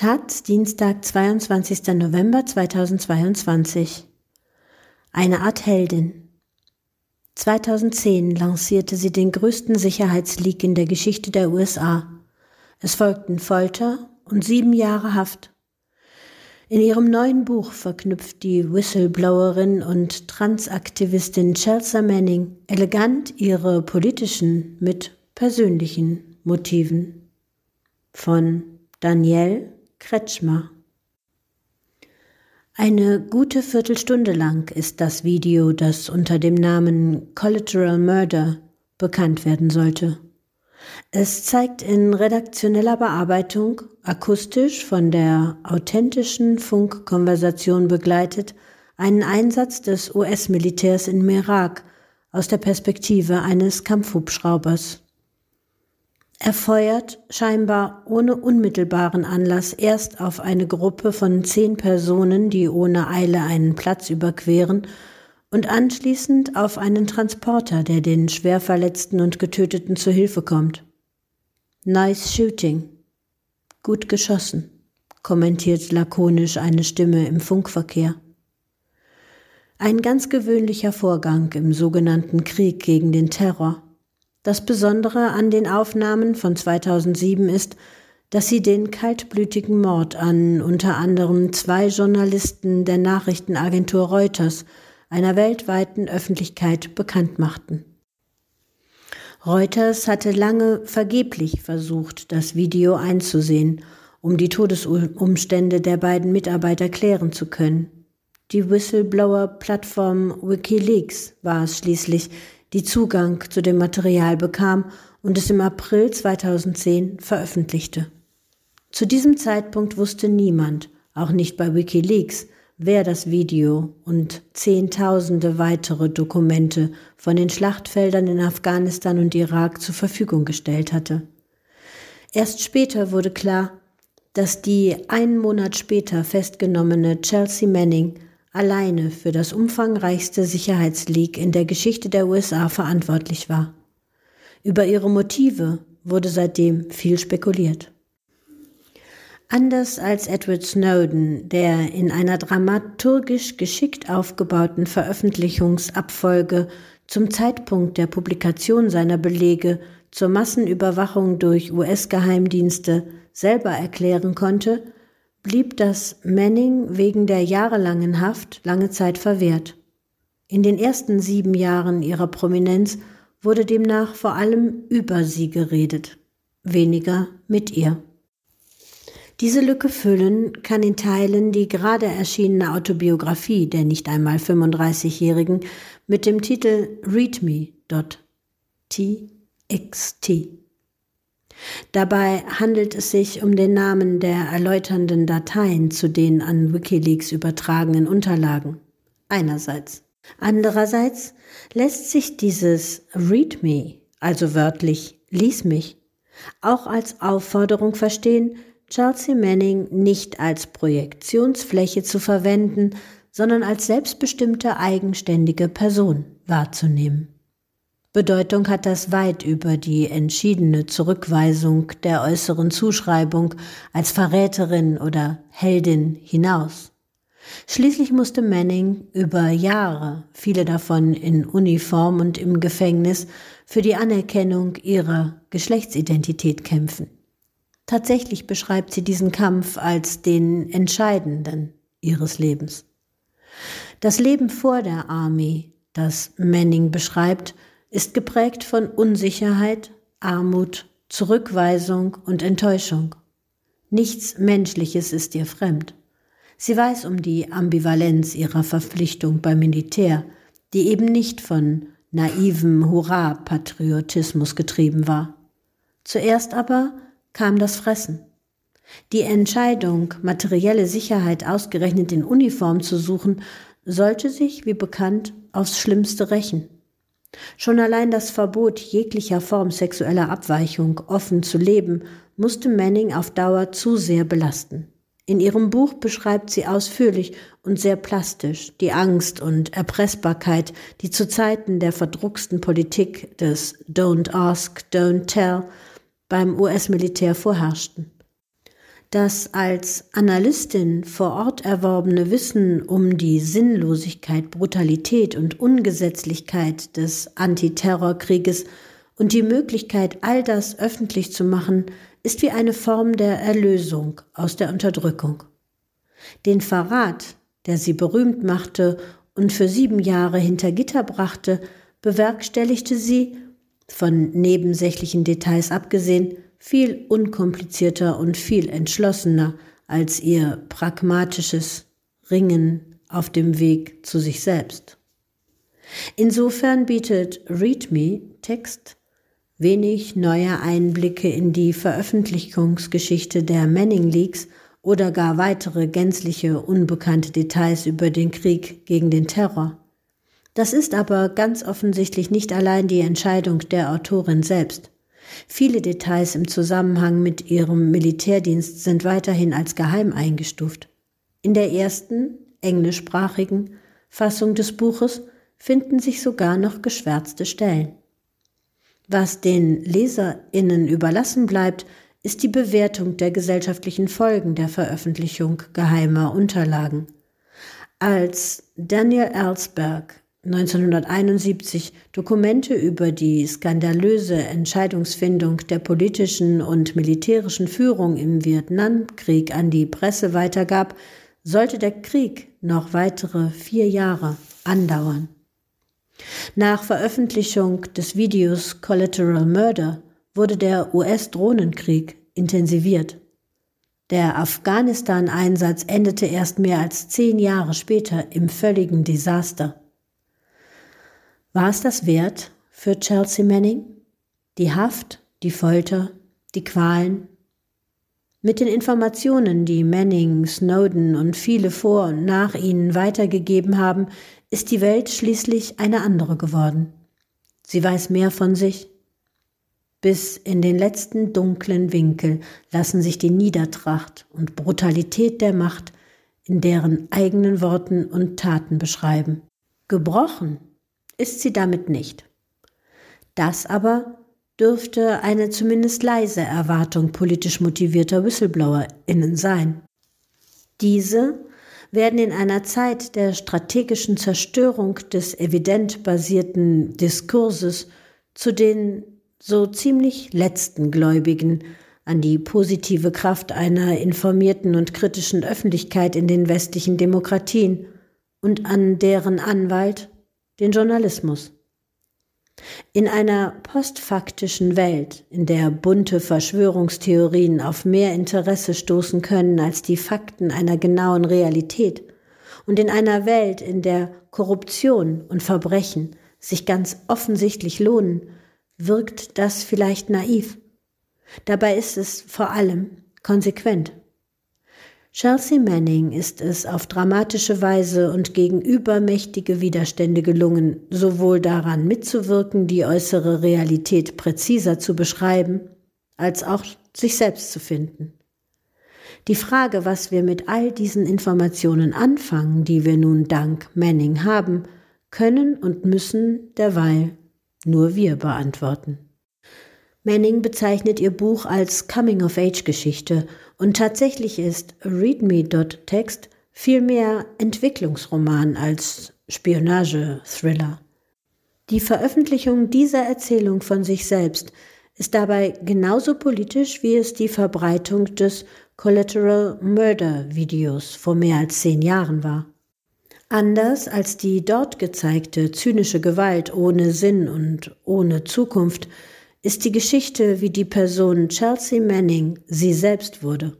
Taz, Dienstag, 22. November 2022. Eine Art Heldin. 2010 lancierte sie den größten Sicherheitsleak in der Geschichte der USA. Es folgten Folter und sieben Jahre Haft. In ihrem neuen Buch verknüpft die Whistleblowerin und Transaktivistin Chelsea Manning elegant ihre politischen mit persönlichen Motiven. Von Danielle Kretschmer. Eine gute Viertelstunde lang ist das Video, das unter dem Namen Collateral Murder bekannt werden sollte. Es zeigt in redaktioneller Bearbeitung, akustisch von der authentischen Funkkonversation begleitet, einen Einsatz des US-Militärs in Irak aus der Perspektive eines Kampfhubschraubers. Er feuert scheinbar ohne unmittelbaren Anlass erst auf eine Gruppe von zehn Personen, die ohne Eile einen Platz überqueren, und anschließend auf einen Transporter, der den Schwerverletzten und Getöteten zu Hilfe kommt. Nice shooting. Gut geschossen, kommentiert lakonisch eine Stimme im Funkverkehr. Ein ganz gewöhnlicher Vorgang im sogenannten Krieg gegen den Terror. Das Besondere an den Aufnahmen von 2007 ist, dass sie den kaltblütigen Mord an unter anderem zwei Journalisten der Nachrichtenagentur Reuters einer weltweiten Öffentlichkeit bekannt machten. Reuters hatte lange vergeblich versucht, das Video einzusehen, um die Todesumstände der beiden Mitarbeiter klären zu können. Die Whistleblower-Plattform Wikileaks war es schließlich, die Zugang zu dem Material bekam und es im April 2010 veröffentlichte. Zu diesem Zeitpunkt wusste niemand, auch nicht bei Wikileaks, wer das Video und Zehntausende weitere Dokumente von den Schlachtfeldern in Afghanistan und Irak zur Verfügung gestellt hatte. Erst später wurde klar, dass die einen Monat später festgenommene Chelsea Manning alleine für das umfangreichste Sicherheitsleak in der Geschichte der USA verantwortlich war. Über ihre Motive wurde seitdem viel spekuliert. Anders als Edward Snowden, der in einer dramaturgisch geschickt aufgebauten Veröffentlichungsabfolge zum Zeitpunkt der Publikation seiner Belege zur Massenüberwachung durch US-Geheimdienste selber erklären konnte, blieb das Manning wegen der jahrelangen Haft lange Zeit verwehrt. In den ersten sieben Jahren ihrer Prominenz wurde demnach vor allem über sie geredet, weniger mit ihr. Diese Lücke füllen kann in Teilen die gerade erschienene Autobiografie der nicht einmal 35-Jährigen mit dem Titel readme.txt. Dabei handelt es sich um den Namen der erläuternden Dateien zu den an Wikileaks übertragenen Unterlagen. Einerseits. Andererseits lässt sich dieses Read me, also wörtlich Lies mich, auch als Aufforderung verstehen, Chelsea Manning nicht als Projektionsfläche zu verwenden, sondern als selbstbestimmte eigenständige Person wahrzunehmen. Bedeutung hat das weit über die entschiedene Zurückweisung der äußeren Zuschreibung als Verräterin oder Heldin hinaus. Schließlich musste Manning über Jahre, viele davon in Uniform und im Gefängnis, für die Anerkennung ihrer Geschlechtsidentität kämpfen. Tatsächlich beschreibt sie diesen Kampf als den entscheidenden ihres Lebens. Das Leben vor der Army, das Manning beschreibt, ist geprägt von Unsicherheit, Armut, Zurückweisung und Enttäuschung. Nichts Menschliches ist ihr fremd. Sie weiß um die Ambivalenz ihrer Verpflichtung beim Militär, die eben nicht von naivem Hurra-Patriotismus getrieben war. Zuerst aber kam das Fressen. Die Entscheidung, materielle Sicherheit ausgerechnet in Uniform zu suchen, sollte sich, wie bekannt, aufs Schlimmste rächen. Schon allein das Verbot jeglicher Form sexueller Abweichung offen zu leben, musste Manning auf Dauer zu sehr belasten. In ihrem Buch beschreibt sie ausführlich und sehr plastisch die Angst und Erpressbarkeit, die zu Zeiten der verdrucksten Politik des Don't Ask, Don't Tell beim US-Militär vorherrschten. Das als Analystin vor Ort erworbene Wissen um die Sinnlosigkeit, Brutalität und Ungesetzlichkeit des Antiterrorkrieges und die Möglichkeit, all das öffentlich zu machen, ist wie eine Form der Erlösung aus der Unterdrückung. Den Verrat, der sie berühmt machte und für sieben Jahre hinter Gitter brachte, bewerkstelligte sie, von nebensächlichen Details abgesehen, viel unkomplizierter und viel entschlossener als ihr pragmatisches Ringen auf dem Weg zu sich selbst. Insofern bietet README Text wenig neue Einblicke in die Veröffentlichungsgeschichte der Manning Leaks oder gar weitere gänzliche unbekannte Details über den Krieg gegen den Terror. Das ist aber ganz offensichtlich nicht allein die Entscheidung der Autorin selbst. Viele Details im Zusammenhang mit ihrem Militärdienst sind weiterhin als geheim eingestuft. In der ersten, englischsprachigen Fassung des Buches finden sich sogar noch geschwärzte Stellen. Was den Leserinnen überlassen bleibt, ist die Bewertung der gesellschaftlichen Folgen der Veröffentlichung geheimer Unterlagen. Als Daniel Ellsberg 1971 Dokumente über die skandalöse Entscheidungsfindung der politischen und militärischen Führung im Vietnamkrieg an die Presse weitergab, sollte der Krieg noch weitere vier Jahre andauern. Nach Veröffentlichung des Videos Collateral Murder wurde der US-Drohnenkrieg intensiviert. Der Afghanistan-Einsatz endete erst mehr als zehn Jahre später im völligen Desaster. War es das wert für Chelsea Manning? Die Haft, die Folter, die Qualen? Mit den Informationen, die Manning, Snowden und viele vor und nach ihnen weitergegeben haben, ist die Welt schließlich eine andere geworden. Sie weiß mehr von sich. Bis in den letzten dunklen Winkel lassen sich die Niedertracht und Brutalität der Macht in deren eigenen Worten und Taten beschreiben. Gebrochen ist sie damit nicht. Das aber dürfte eine zumindest leise Erwartung politisch motivierter WhistleblowerInnen sein. Diese werden in einer Zeit der strategischen Zerstörung des evident basierten Diskurses zu den so ziemlich letzten Gläubigen an die positive Kraft einer informierten und kritischen Öffentlichkeit in den westlichen Demokratien und an deren Anwalt den Journalismus. In einer postfaktischen Welt, in der bunte Verschwörungstheorien auf mehr Interesse stoßen können als die Fakten einer genauen Realität, und in einer Welt, in der Korruption und Verbrechen sich ganz offensichtlich lohnen, wirkt das vielleicht naiv. Dabei ist es vor allem konsequent. Chelsea Manning ist es auf dramatische Weise und gegen übermächtige Widerstände gelungen, sowohl daran mitzuwirken, die äußere Realität präziser zu beschreiben, als auch sich selbst zu finden. Die Frage, was wir mit all diesen Informationen anfangen, die wir nun dank Manning haben, können und müssen derweil nur wir beantworten. Manning bezeichnet ihr Buch als Coming-of-Age-Geschichte und tatsächlich ist ReadMe.text vielmehr Entwicklungsroman als Spionage-Thriller. Die Veröffentlichung dieser Erzählung von sich selbst ist dabei genauso politisch, wie es die Verbreitung des Collateral Murder Videos vor mehr als zehn Jahren war. Anders als die dort gezeigte zynische Gewalt ohne Sinn und ohne Zukunft ist die Geschichte, wie die Person Chelsea Manning sie selbst wurde.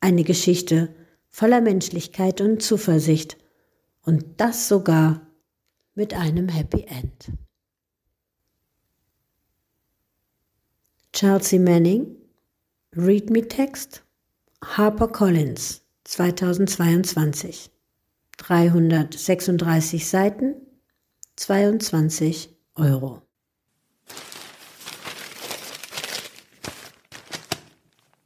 Eine Geschichte voller Menschlichkeit und Zuversicht. Und das sogar mit einem Happy End. Chelsea Manning, Read Me Text, Harper Collins, 2022. 336 Seiten, 22 Euro.